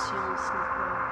conscience, Nicole.